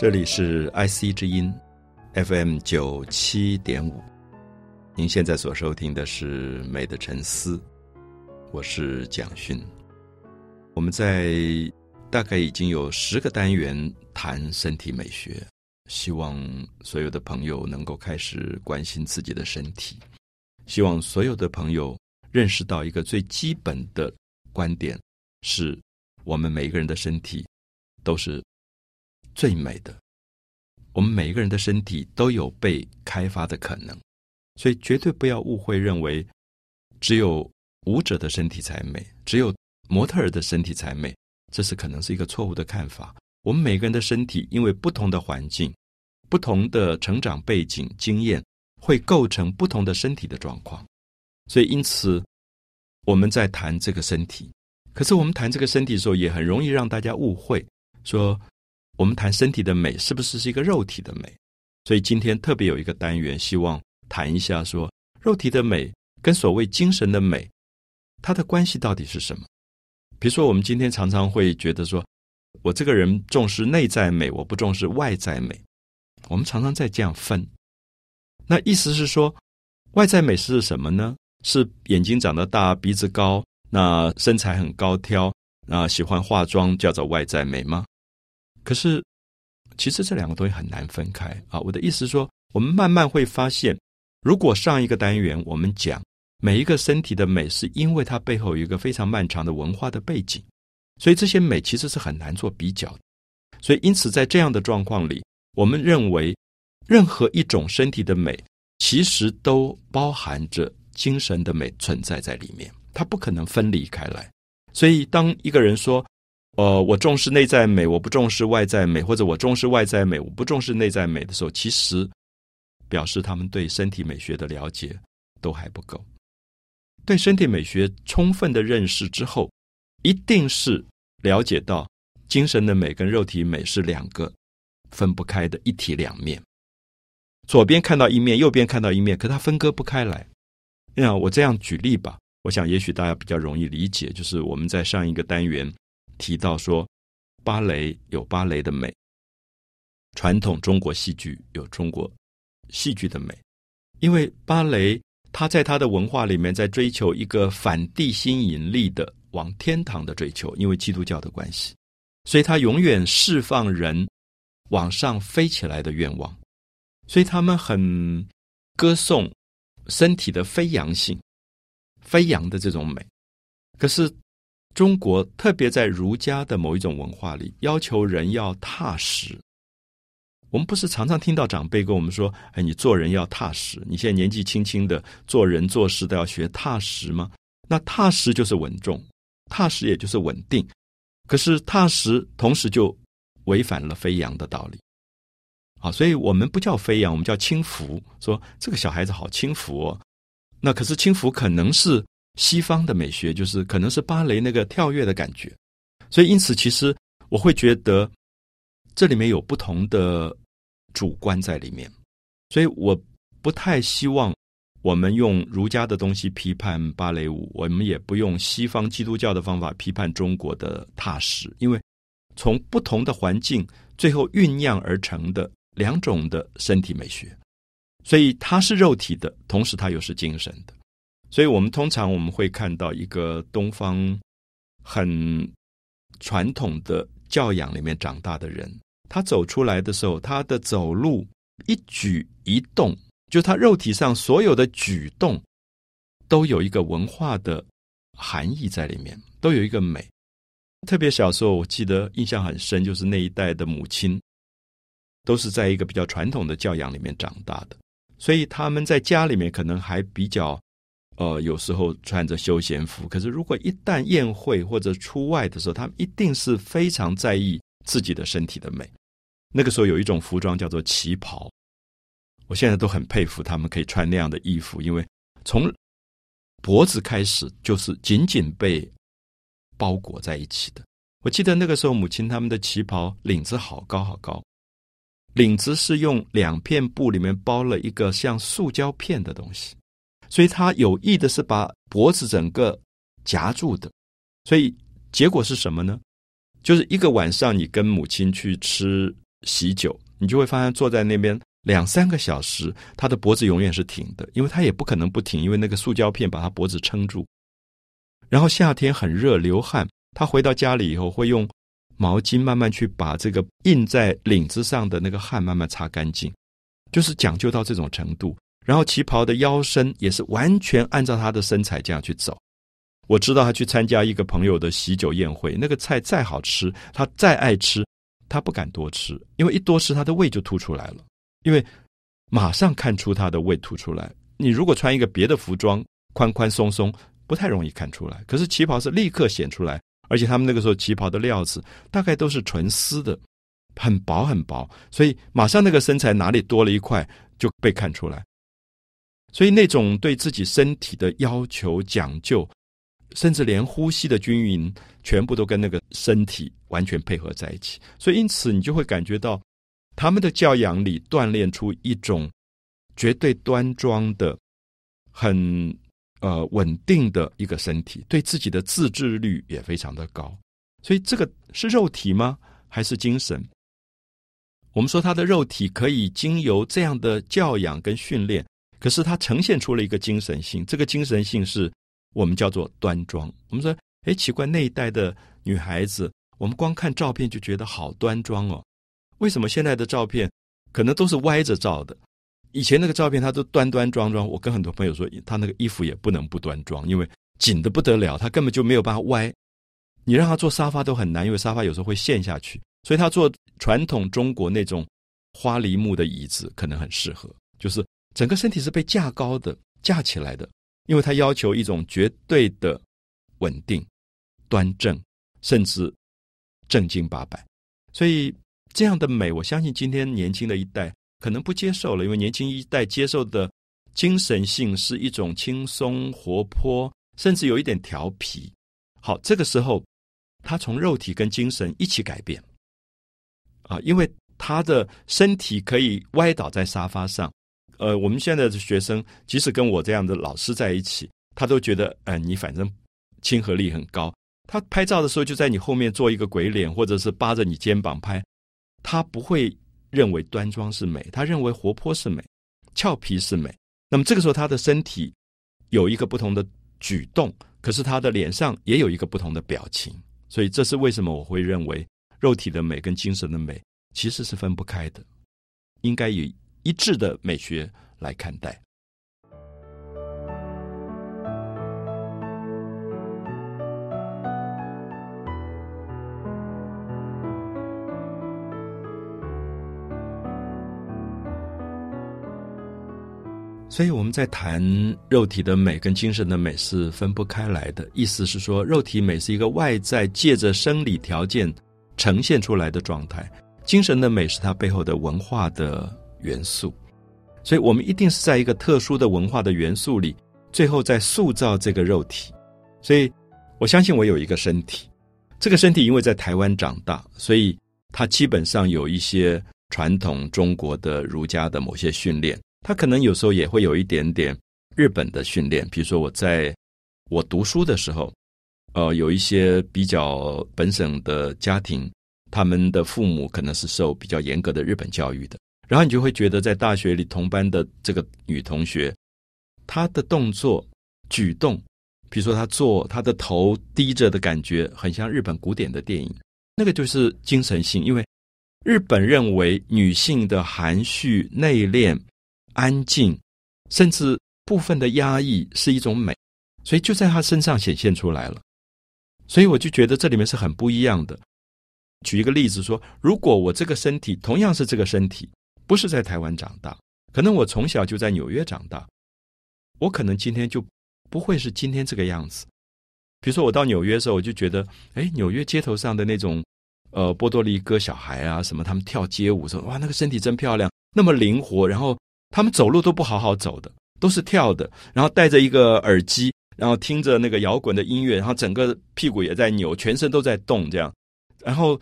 这里是 IC 之音，FM 九七点五。您现在所收听的是《美的沉思》，我是蒋勋。我们在大概已经有十个单元谈身体美学，希望所有的朋友能够开始关心自己的身体。希望所有的朋友认识到一个最基本的观点：是我们每个人的身体都是。最美的，我们每一个人的身体都有被开发的可能，所以绝对不要误会，认为只有舞者的身体才美，只有模特儿的身体才美，这是可能是一个错误的看法。我们每个人的身体，因为不同的环境、不同的成长背景、经验，会构成不同的身体的状况。所以，因此我们在谈这个身体，可是我们谈这个身体的时候，也很容易让大家误会说。我们谈身体的美，是不是是一个肉体的美？所以今天特别有一个单元，希望谈一下说，肉体的美跟所谓精神的美，它的关系到底是什么？比如说，我们今天常常会觉得说，我这个人重视内在美，我不重视外在美。我们常常在这样分。那意思是说，外在美是什么呢？是眼睛长得大，鼻子高，那身材很高挑，那喜欢化妆，叫做外在美吗？可是，其实这两个东西很难分开啊！我的意思是说，我们慢慢会发现，如果上一个单元我们讲每一个身体的美，是因为它背后有一个非常漫长的文化的背景，所以这些美其实是很难做比较。所以，因此在这样的状况里，我们认为任何一种身体的美，其实都包含着精神的美存在在里面，它不可能分离开来。所以，当一个人说，呃，我重视内在美，我不重视外在美，或者我重视外在美，我不重视内在美的时候，其实表示他们对身体美学的了解都还不够。对身体美学充分的认识之后，一定是了解到精神的美跟肉体美是两个分不开的一体两面。左边看到一面，右边看到一面，可它分割不开来。那我这样举例吧，我想也许大家比较容易理解，就是我们在上一个单元。提到说，芭蕾有芭蕾的美，传统中国戏剧有中国戏剧的美，因为芭蕾它在它的文化里面在追求一个反地心引力的往天堂的追求，因为基督教的关系，所以它永远释放人往上飞起来的愿望，所以他们很歌颂身体的飞扬性、飞扬的这种美，可是。中国特别在儒家的某一种文化里，要求人要踏实。我们不是常常听到长辈跟我们说：“哎，你做人要踏实。”你现在年纪轻轻的，做人做事都要学踏实吗？那踏实就是稳重，踏实也就是稳定。可是踏实同时就违反了飞扬的道理。好，所以我们不叫飞扬，我们叫轻浮。说这个小孩子好轻浮哦。那可是轻浮可能是。西方的美学就是可能是芭蕾那个跳跃的感觉，所以因此其实我会觉得这里面有不同的主观在里面，所以我不太希望我们用儒家的东西批判芭蕾舞，我们也不用西方基督教的方法批判中国的踏实，因为从不同的环境最后酝酿而成的两种的身体美学，所以它是肉体的，同时它又是精神的。所以我们通常我们会看到一个东方很传统的教养里面长大的人，他走出来的时候，他的走路一举一动，就他肉体上所有的举动，都有一个文化的含义在里面，都有一个美。特别小时候，我记得印象很深，就是那一代的母亲都是在一个比较传统的教养里面长大的，所以他们在家里面可能还比较。呃，有时候穿着休闲服，可是如果一旦宴会或者出外的时候，他们一定是非常在意自己的身体的美。那个时候有一种服装叫做旗袍，我现在都很佩服他们可以穿那样的衣服，因为从脖子开始就是紧紧被包裹在一起的。我记得那个时候母亲他们的旗袍领子好高好高，领子是用两片布里面包了一个像塑胶片的东西。所以他有意的是把脖子整个夹住的，所以结果是什么呢？就是一个晚上，你跟母亲去吃喜酒，你就会发现坐在那边两三个小时，他的脖子永远是挺的，因为他也不可能不挺，因为那个塑胶片把他脖子撑住。然后夏天很热，流汗，他回到家里以后会用毛巾慢慢去把这个印在领子上的那个汗慢慢擦干净，就是讲究到这种程度。然后旗袍的腰身也是完全按照他的身材这样去走。我知道他去参加一个朋友的喜酒宴会，那个菜再好吃，他再爱吃，他不敢多吃，因为一多吃他的胃就凸出来了。因为马上看出他的胃凸出来。你如果穿一个别的服装，宽宽松松，不太容易看出来。可是旗袍是立刻显出来，而且他们那个时候旗袍的料子大概都是纯丝的，很薄很薄，所以马上那个身材哪里多了一块就被看出来。所以那种对自己身体的要求讲究，甚至连呼吸的均匀，全部都跟那个身体完全配合在一起。所以因此你就会感觉到，他们的教养里锻炼出一种绝对端庄的、很呃稳定的一个身体，对自己的自制率也非常的高。所以这个是肉体吗？还是精神？我们说他的肉体可以经由这样的教养跟训练。可是它呈现出了一个精神性，这个精神性是我们叫做端庄。我们说，哎，奇怪，那一代的女孩子，我们光看照片就觉得好端庄哦。为什么现在的照片可能都是歪着照的？以前那个照片她都端端庄庄。我跟很多朋友说，她那个衣服也不能不端庄，因为紧的不得了，她根本就没有办法歪。你让她坐沙发都很难，因为沙发有时候会陷下去。所以她坐传统中国那种花梨木的椅子可能很适合，就是。整个身体是被架高的、架起来的，因为它要求一种绝对的稳定、端正，甚至正经八百。所以这样的美，我相信今天年轻的一代可能不接受了，因为年轻一代接受的精神性是一种轻松、活泼，甚至有一点调皮。好，这个时候他从肉体跟精神一起改变啊，因为他的身体可以歪倒在沙发上。呃，我们现在的学生，即使跟我这样的老师在一起，他都觉得，呃，你反正亲和力很高。他拍照的时候就在你后面做一个鬼脸，或者是扒着你肩膀拍，他不会认为端庄是美，他认为活泼是美，俏皮是美。那么这个时候，他的身体有一个不同的举动，可是他的脸上也有一个不同的表情。所以这是为什么我会认为肉体的美跟精神的美其实是分不开的，应该以。一致的美学来看待，所以我们在谈肉体的美跟精神的美是分不开来的。意思是说，肉体美是一个外在借着生理条件呈现出来的状态，精神的美是它背后的文化的。元素，所以我们一定是在一个特殊的文化的元素里，最后在塑造这个肉体。所以我相信我有一个身体，这个身体因为在台湾长大，所以它基本上有一些传统中国的儒家的某些训练，它可能有时候也会有一点点日本的训练。比如说我在我读书的时候，呃，有一些比较本省的家庭，他们的父母可能是受比较严格的日本教育的。然后你就会觉得，在大学里同班的这个女同学，她的动作、举动，比如说她坐，她的头低着的感觉，很像日本古典的电影。那个就是精神性，因为日本认为女性的含蓄、内敛、安静，甚至部分的压抑是一种美，所以就在她身上显现出来了。所以我就觉得这里面是很不一样的。举一个例子说，如果我这个身体同样是这个身体。不是在台湾长大，可能我从小就在纽约长大，我可能今天就不会是今天这个样子。比如说，我到纽约的时候，我就觉得，哎，纽约街头上的那种，呃，波多黎各小孩啊，什么，他们跳街舞，说哇，那个身体真漂亮，那么灵活，然后他们走路都不好好走的，都是跳的，然后戴着一个耳机，然后听着那个摇滚的音乐，然后整个屁股也在扭，全身都在动，这样，然后。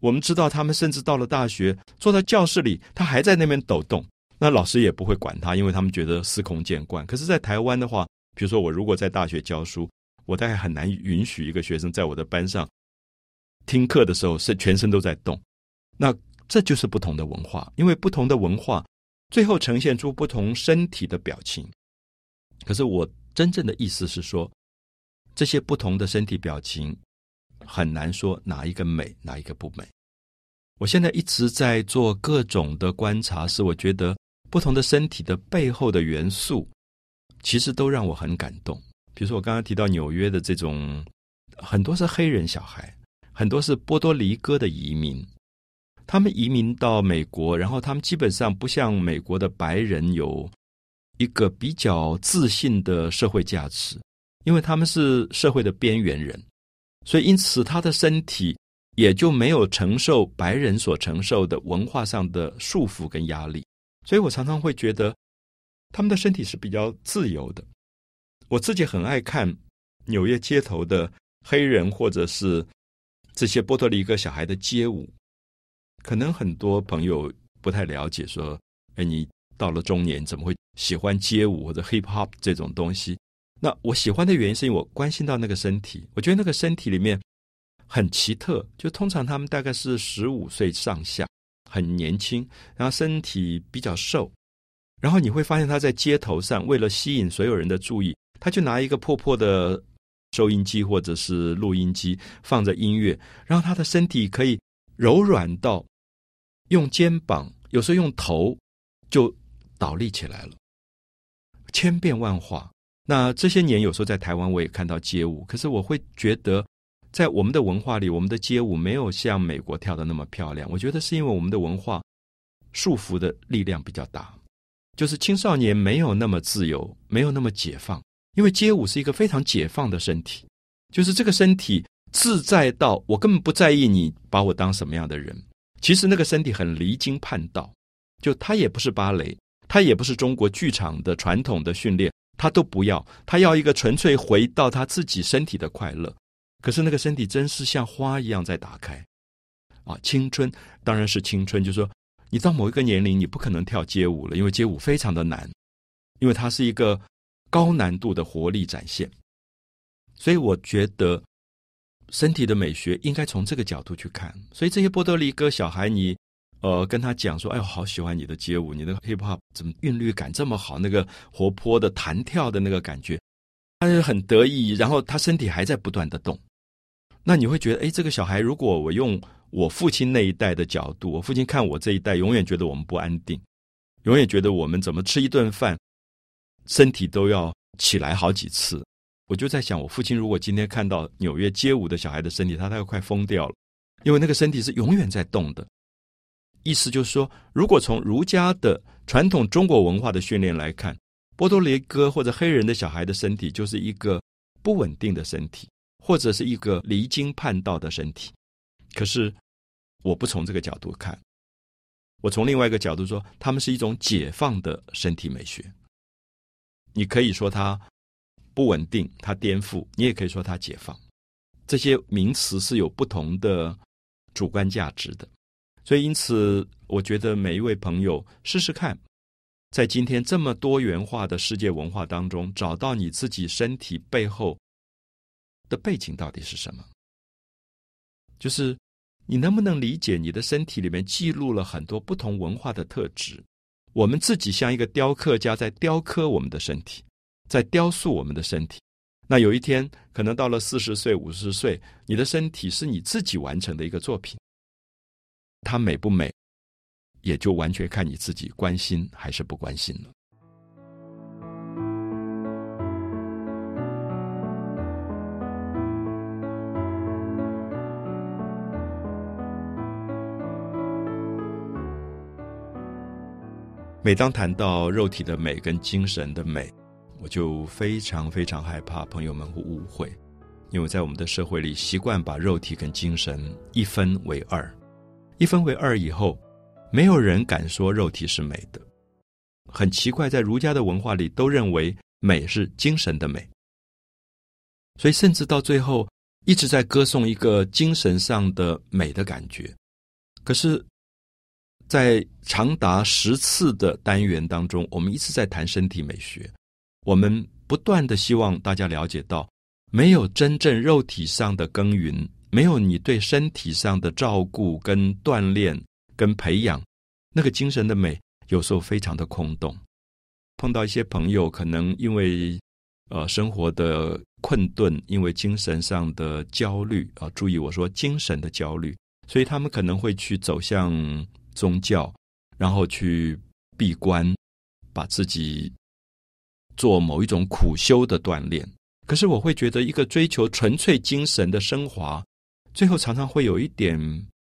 我们知道，他们甚至到了大学，坐在教室里，他还在那边抖动。那老师也不会管他，因为他们觉得司空见惯。可是，在台湾的话，比如说我如果在大学教书，我大概很难允许一个学生在我的班上听课的时候是全身都在动。那这就是不同的文化，因为不同的文化最后呈现出不同身体的表情。可是我真正的意思是说，这些不同的身体表情很难说哪一个美，哪一个不美。我现在一直在做各种的观察，是我觉得不同的身体的背后的元素，其实都让我很感动。比如说我刚刚提到纽约的这种，很多是黑人小孩，很多是波多黎各的移民，他们移民到美国，然后他们基本上不像美国的白人有一个比较自信的社会价值，因为他们是社会的边缘人，所以因此他的身体。也就没有承受白人所承受的文化上的束缚跟压力，所以我常常会觉得他们的身体是比较自由的。我自己很爱看纽约街头的黑人或者是这些波多黎各小孩的街舞，可能很多朋友不太了解，说：“哎，你到了中年怎么会喜欢街舞或者 hip hop 这种东西？”那我喜欢的原因是因为我关心到那个身体，我觉得那个身体里面。很奇特，就通常他们大概是十五岁上下，很年轻，然后身体比较瘦，然后你会发现他在街头上，为了吸引所有人的注意，他就拿一个破破的收音机或者是录音机放着音乐，然后他的身体可以柔软到用肩膀，有时候用头就倒立起来了，千变万化。那这些年有时候在台湾我也看到街舞，可是我会觉得。在我们的文化里，我们的街舞没有像美国跳的那么漂亮。我觉得是因为我们的文化束缚的力量比较大，就是青少年没有那么自由，没有那么解放。因为街舞是一个非常解放的身体，就是这个身体自在到我根本不在意你把我当什么样的人。其实那个身体很离经叛道，就他也不是芭蕾，他也不是中国剧场的传统的训练，他都不要，他要一个纯粹回到他自己身体的快乐。可是那个身体真是像花一样在打开，啊，青春当然是青春。就是说，你到某一个年龄，你不可能跳街舞了，因为街舞非常的难，因为它是一个高难度的活力展现。所以我觉得，身体的美学应该从这个角度去看。所以这些波多黎各小孩，你呃跟他讲说：“哎我，好喜欢你的街舞，你的 hip hop 怎么韵律感这么好？那个活泼的弹跳的那个感觉，他就很得意，然后他身体还在不断的动。”那你会觉得，哎，这个小孩，如果我用我父亲那一代的角度，我父亲看我这一代，永远觉得我们不安定，永远觉得我们怎么吃一顿饭，身体都要起来好几次。我就在想，我父亲如果今天看到纽约街舞的小孩的身体，他他要快疯掉了，因为那个身体是永远在动的。意思就是说，如果从儒家的传统中国文化的训练来看，波多黎各或者黑人的小孩的身体就是一个不稳定的身体。或者是一个离经叛道的身体，可是我不从这个角度看，我从另外一个角度说，他们是一种解放的身体美学。你可以说它不稳定，它颠覆；你也可以说它解放。这些名词是有不同的主观价值的，所以因此，我觉得每一位朋友试试看，在今天这么多元化的世界文化当中，找到你自己身体背后。的背景到底是什么？就是你能不能理解你的身体里面记录了很多不同文化的特质？我们自己像一个雕刻家在雕刻我们的身体，在雕塑我们的身体。那有一天，可能到了四十岁、五十岁，你的身体是你自己完成的一个作品，它美不美，也就完全看你自己关心还是不关心了。每当谈到肉体的美跟精神的美，我就非常非常害怕朋友们会误会，因为在我们的社会里，习惯把肉体跟精神一分为二，一分为二以后，没有人敢说肉体是美的。很奇怪，在儒家的文化里，都认为美是精神的美，所以甚至到最后一直在歌颂一个精神上的美的感觉，可是。在长达十次的单元当中，我们一直在谈身体美学。我们不断的希望大家了解到，没有真正肉体上的耕耘，没有你对身体上的照顾跟锻炼跟培养那个精神的美，有时候非常的空洞。碰到一些朋友，可能因为呃生活的困顿，因为精神上的焦虑啊，注意我说精神的焦虑，所以他们可能会去走向宗教，然后去闭关，把自己做某一种苦修的锻炼。可是我会觉得，一个追求纯粹精神的升华，最后常常会有一点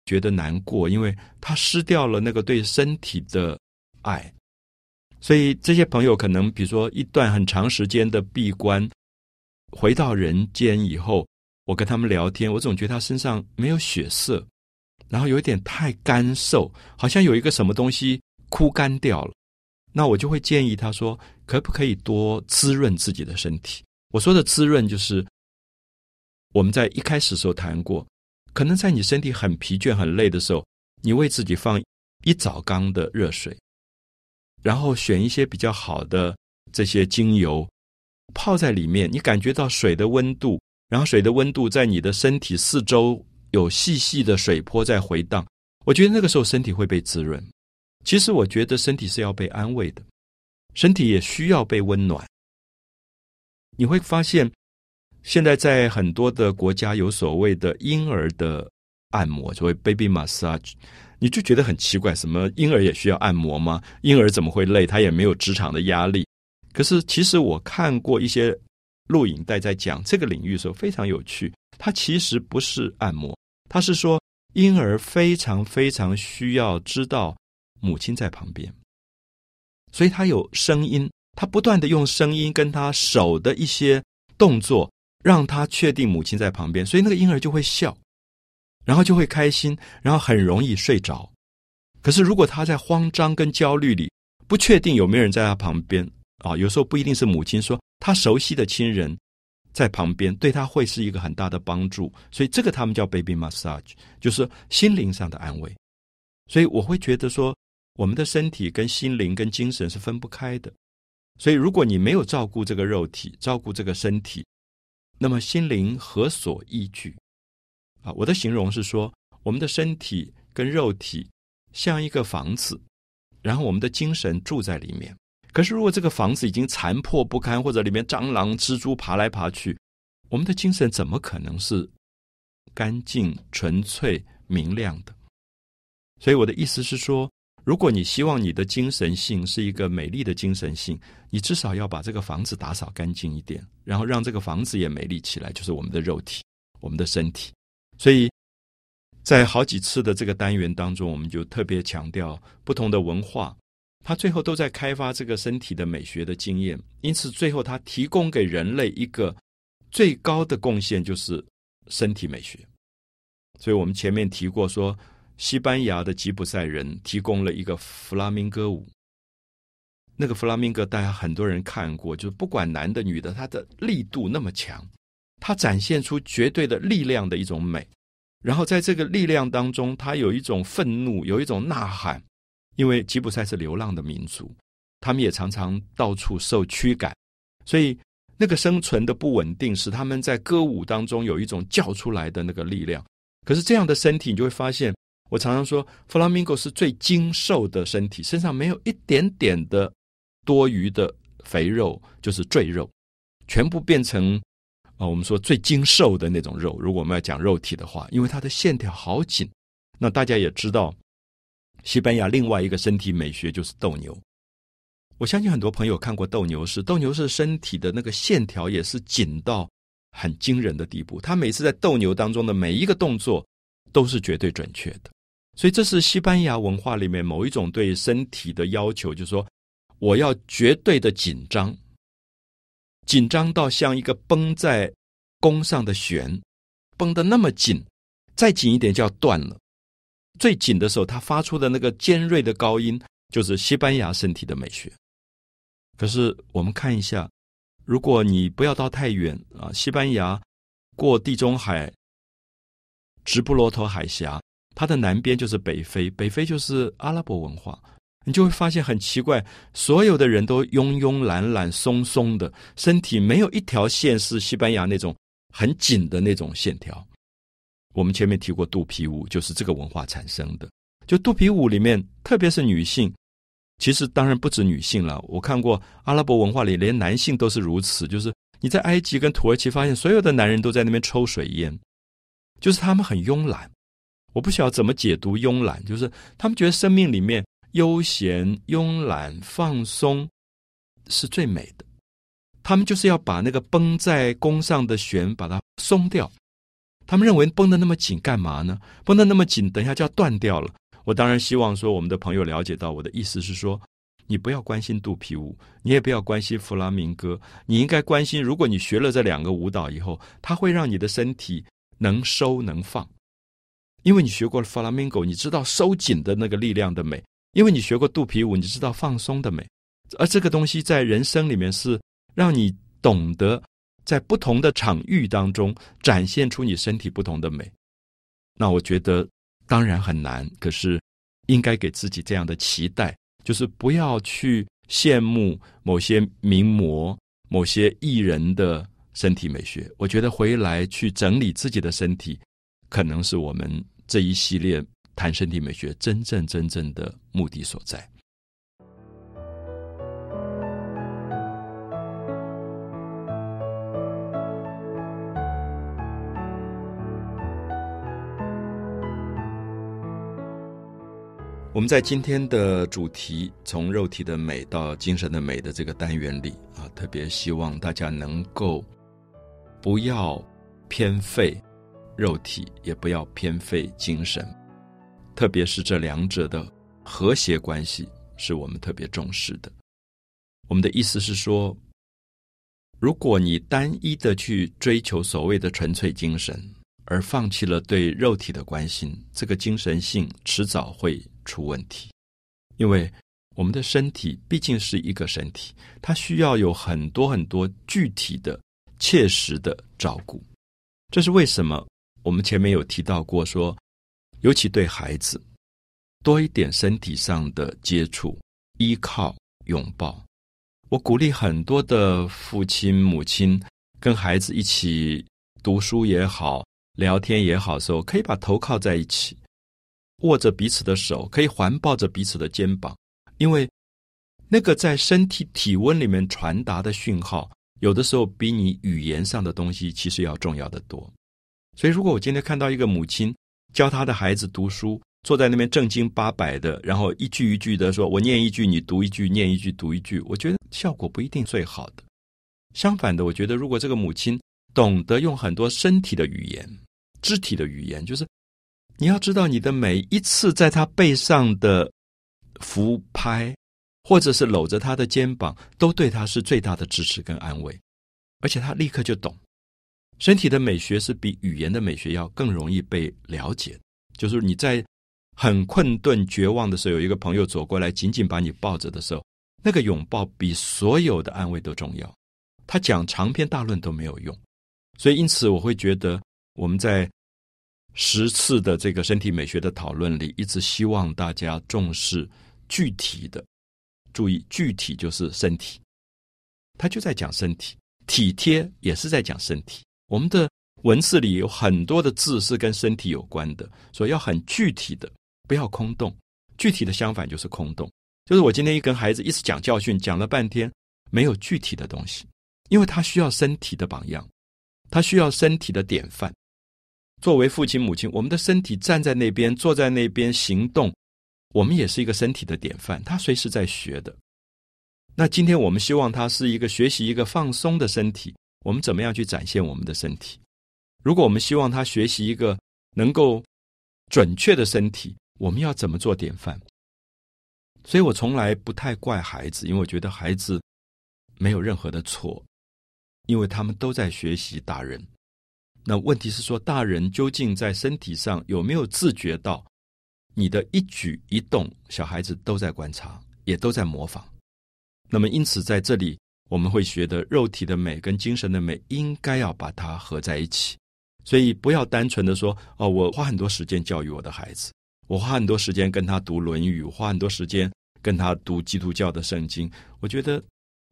觉得难过，因为他失掉了那个对身体的爱。所以这些朋友可能，比如说一段很长时间的闭关，回到人间以后，我跟他们聊天，我总觉得他身上没有血色，然后有一点太干瘦，好像有一个什么东西枯干掉了。那我就会建议他说，可不可以多滋润自己的身体？我说的滋润，就是我们在一开始时候谈过，可能在你身体很疲倦、很累的时候，你为自己放一澡缸的热水。然后选一些比较好的这些精油，泡在里面，你感觉到水的温度，然后水的温度在你的身体四周有细细的水波在回荡。我觉得那个时候身体会被滋润。其实我觉得身体是要被安慰的，身体也需要被温暖。你会发现，现在在很多的国家有所谓的婴儿的按摩，所谓 baby massage。你就觉得很奇怪，什么婴儿也需要按摩吗？婴儿怎么会累？他也没有职场的压力。可是其实我看过一些录影带，在讲这个领域的时候非常有趣。它其实不是按摩，它是说婴儿非常非常需要知道母亲在旁边，所以他有声音，他不断的用声音跟他手的一些动作，让他确定母亲在旁边，所以那个婴儿就会笑。然后就会开心，然后很容易睡着。可是如果他在慌张跟焦虑里，不确定有没有人在他旁边啊，有时候不一定是母亲说他熟悉的亲人在旁边，对他会是一个很大的帮助。所以这个他们叫 baby massage，就是心灵上的安慰。所以我会觉得说，我们的身体跟心灵跟精神是分不开的。所以如果你没有照顾这个肉体，照顾这个身体，那么心灵何所依据？啊，我的形容是说，我们的身体跟肉体像一个房子，然后我们的精神住在里面。可是，如果这个房子已经残破不堪，或者里面蟑螂、蜘蛛爬来爬去，我们的精神怎么可能是干净、纯粹、明亮的？所以，我的意思是说，如果你希望你的精神性是一个美丽的精神性，你至少要把这个房子打扫干净一点，然后让这个房子也美丽起来，就是我们的肉体、我们的身体。所以在好几次的这个单元当中，我们就特别强调不同的文化，它最后都在开发这个身体的美学的经验。因此，最后它提供给人类一个最高的贡献，就是身体美学。所以我们前面提过，说西班牙的吉普赛人提供了一个弗拉明戈舞，那个弗拉明戈大家很多人看过，就是不管男的女的，它的力度那么强。它展现出绝对的力量的一种美，然后在这个力量当中，它有一种愤怒，有一种呐喊。因为吉普赛是流浪的民族，他们也常常到处受驱赶，所以那个生存的不稳定使他们在歌舞当中有一种叫出来的那个力量。可是这样的身体，你就会发现，我常常说，弗拉明戈是最精瘦的身体，身上没有一点点的多余的肥肉，就是赘肉，全部变成。啊，我们说最精瘦的那种肉，如果我们要讲肉体的话，因为它的线条好紧。那大家也知道，西班牙另外一个身体美学就是斗牛。我相信很多朋友看过斗牛士，斗牛士身体的那个线条也是紧到很惊人的地步。他每次在斗牛当中的每一个动作都是绝对准确的。所以这是西班牙文化里面某一种对身体的要求，就是说我要绝对的紧张。紧张到像一个绷在弓上的弦，绷得那么紧，再紧一点就要断了。最紧的时候，它发出的那个尖锐的高音，就是西班牙身体的美学。可是我们看一下，如果你不要到太远啊，西班牙过地中海，直布罗陀海峡，它的南边就是北非，北非就是阿拉伯文化。你就会发现很奇怪，所有的人都慵慵懒懒、松松的，身体没有一条线是西班牙那种很紧的那种线条。我们前面提过肚皮舞，就是这个文化产生的。就肚皮舞里面，特别是女性，其实当然不止女性了。我看过阿拉伯文化里，连男性都是如此。就是你在埃及跟土耳其发现，所有的男人都在那边抽水烟，就是他们很慵懒。我不晓得怎么解读慵懒，就是他们觉得生命里面悠闲、慵懒、放松是最美的。他们就是要把那个绷在弓上的弦把它松掉。他们认为绷得那么紧干嘛呢？绷得那么紧，等一下就要断掉了。我当然希望说，我们的朋友了解到我的意思是说，你不要关心肚皮舞，你也不要关心弗拉明戈，你应该关心，如果你学了这两个舞蹈以后，它会让你的身体能收能放。因为你学过了弗拉明戈，你知道收紧的那个力量的美；因为你学过肚皮舞，你知道放松的美。而这个东西在人生里面是让你懂得在不同的场域当中展现出你身体不同的美。那我觉得。当然很难，可是应该给自己这样的期待，就是不要去羡慕某些名模、某些艺人的身体美学。我觉得回来去整理自己的身体，可能是我们这一系列谈身体美学真正真正的目的所在。我们在今天的主题“从肉体的美到精神的美”的这个单元里啊，特别希望大家能够不要偏废肉体，也不要偏废精神，特别是这两者的和谐关系，是我们特别重视的。我们的意思是说，如果你单一的去追求所谓的纯粹精神，而放弃了对肉体的关心，这个精神性迟早会。出问题，因为我们的身体毕竟是一个身体，它需要有很多很多具体的、切实的照顾。这是为什么？我们前面有提到过，说尤其对孩子多一点身体上的接触、依靠、拥抱。我鼓励很多的父亲、母亲跟孩子一起读书也好、聊天也好，时候可以把头靠在一起。握着彼此的手，可以环抱着彼此的肩膀，因为那个在身体体温里面传达的讯号，有的时候比你语言上的东西其实要重要的多。所以，如果我今天看到一个母亲教她的孩子读书，坐在那边正经八百的，然后一句一句的说：“我念一句，你读一句；念一句，读一句。”我觉得效果不一定最好的。相反的，我觉得如果这个母亲懂得用很多身体的语言、肢体的语言，就是。你要知道，你的每一次在他背上的扶拍，或者是搂着他的肩膀，都对他是最大的支持跟安慰，而且他立刻就懂。身体的美学是比语言的美学要更容易被了解。就是你在很困顿、绝望的时候，有一个朋友走过来，紧紧把你抱着的时候，那个拥抱比所有的安慰都重要。他讲长篇大论都没有用，所以因此我会觉得我们在。十次的这个身体美学的讨论里，一直希望大家重视具体的，注意具体就是身体，他就在讲身体，体贴也是在讲身体。我们的文字里有很多的字是跟身体有关的，所以要很具体的，不要空洞。具体的相反就是空洞，就是我今天一跟孩子一直讲教训，讲了半天没有具体的东西，因为他需要身体的榜样，他需要身体的典范。作为父亲母亲，我们的身体站在那边，坐在那边行动，我们也是一个身体的典范。他随时在学的。那今天我们希望他是一个学习一个放松的身体，我们怎么样去展现我们的身体？如果我们希望他学习一个能够准确的身体，我们要怎么做典范？所以我从来不太怪孩子，因为我觉得孩子没有任何的错，因为他们都在学习大人。那问题是说，大人究竟在身体上有没有自觉到你的一举一动？小孩子都在观察，也都在模仿。那么，因此在这里，我们会觉得肉体的美跟精神的美应该要把它合在一起。所以，不要单纯的说：“哦，我花很多时间教育我的孩子，我花很多时间跟他读《论语》，花很多时间跟他读基督教的圣经。”我觉得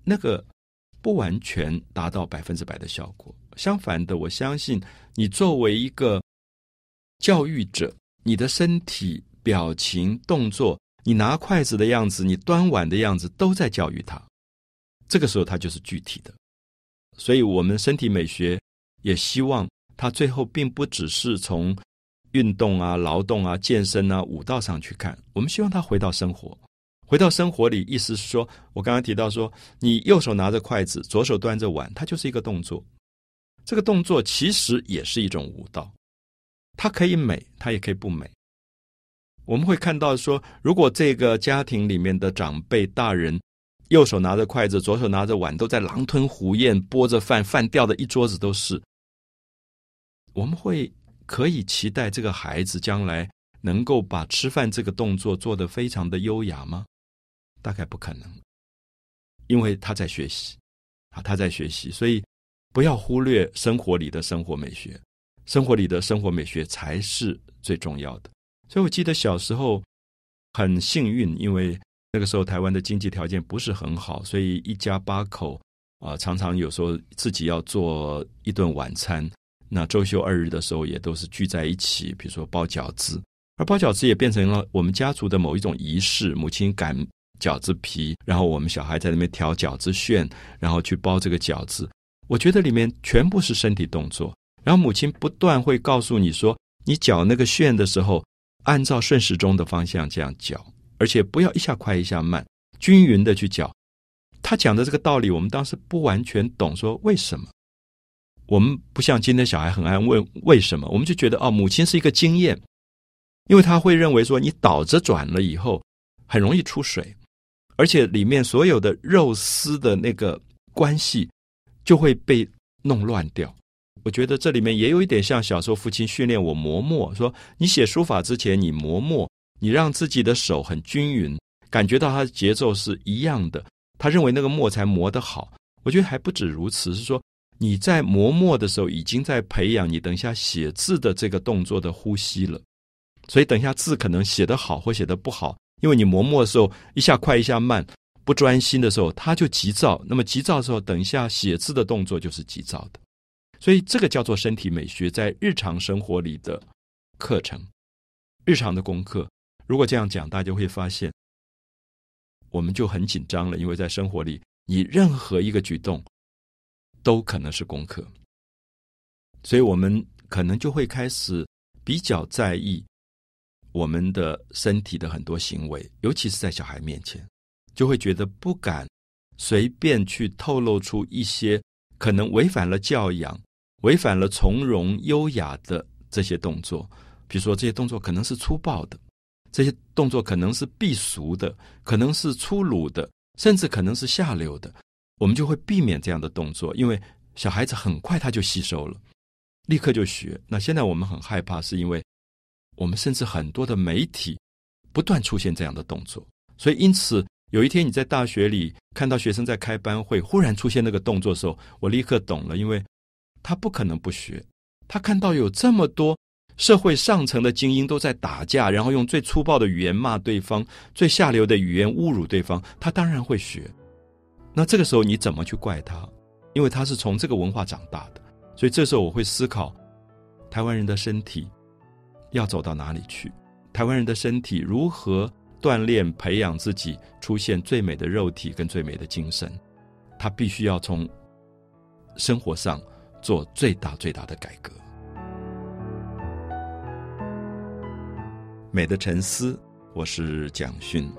那个不完全达到百分之百的效果。相反的，我相信你作为一个教育者，你的身体表情、动作，你拿筷子的样子，你端碗的样子，都在教育他。这个时候，它就是具体的。所以，我们身体美学也希望它最后并不只是从运动啊、劳动啊、健身啊、舞蹈上去看，我们希望他回到生活，回到生活里。意思是说，我刚刚提到说，你右手拿着筷子，左手端着碗，它就是一个动作。这个动作其实也是一种舞蹈，它可以美，它也可以不美。我们会看到说，如果这个家庭里面的长辈大人，右手拿着筷子，左手拿着碗，都在狼吞虎咽拨着饭，饭掉的一桌子都是。我们会可以期待这个孩子将来能够把吃饭这个动作做得非常的优雅吗？大概不可能，因为他在学习啊，他在学习，所以不要忽略生活里的生活美学，生活里的生活美学才是最重要的。所以我记得小时候很幸运，因为。那个时候台湾的经济条件不是很好，所以一家八口啊，常常有时候自己要做一顿晚餐。那周休二日的时候，也都是聚在一起，比如说包饺子。而包饺子也变成了我们家族的某一种仪式。母亲擀饺子皮，然后我们小孩在那边调饺子馅，然后去包这个饺子。我觉得里面全部是身体动作。然后母亲不断会告诉你说，你搅那个馅的时候，按照顺时钟的方向这样搅。而且不要一下快一下慢，均匀的去搅。他讲的这个道理，我们当时不完全懂，说为什么？我们不像今天小孩很爱问为什么，我们就觉得哦，母亲是一个经验，因为他会认为说你倒着转了以后很容易出水，而且里面所有的肉丝的那个关系就会被弄乱掉。我觉得这里面也有一点像小时候父亲训练我磨墨，说你写书法之前你磨墨。你让自己的手很均匀，感觉到它的节奏是一样的。他认为那个墨才磨得好。我觉得还不止如此，是说你在磨墨的时候，已经在培养你等一下写字的这个动作的呼吸了。所以等一下字可能写得好或写得不好，因为你磨墨的时候一下快一下慢，不专心的时候，它就急躁。那么急躁的时候，等一下写字的动作就是急躁的。所以这个叫做身体美学，在日常生活里的课程、日常的功课。如果这样讲，大家会发现，我们就很紧张了，因为在生活里，你任何一个举动都可能是功课，所以我们可能就会开始比较在意我们的身体的很多行为，尤其是在小孩面前，就会觉得不敢随便去透露出一些可能违反了教养、违反了从容优雅的这些动作，比如说这些动作可能是粗暴的。这些动作可能是避俗的，可能是粗鲁的，甚至可能是下流的，我们就会避免这样的动作，因为小孩子很快他就吸收了，立刻就学。那现在我们很害怕，是因为我们甚至很多的媒体不断出现这样的动作，所以因此有一天你在大学里看到学生在开班会忽然出现那个动作的时候，我立刻懂了，因为他不可能不学，他看到有这么多。社会上层的精英都在打架，然后用最粗暴的语言骂对方，最下流的语言侮辱对方，他当然会学。那这个时候你怎么去怪他？因为他是从这个文化长大的，所以这时候我会思考，台湾人的身体要走到哪里去？台湾人的身体如何锻炼、培养自己出现最美的肉体跟最美的精神？他必须要从生活上做最大最大的改革。美的沉思，我是蒋勋。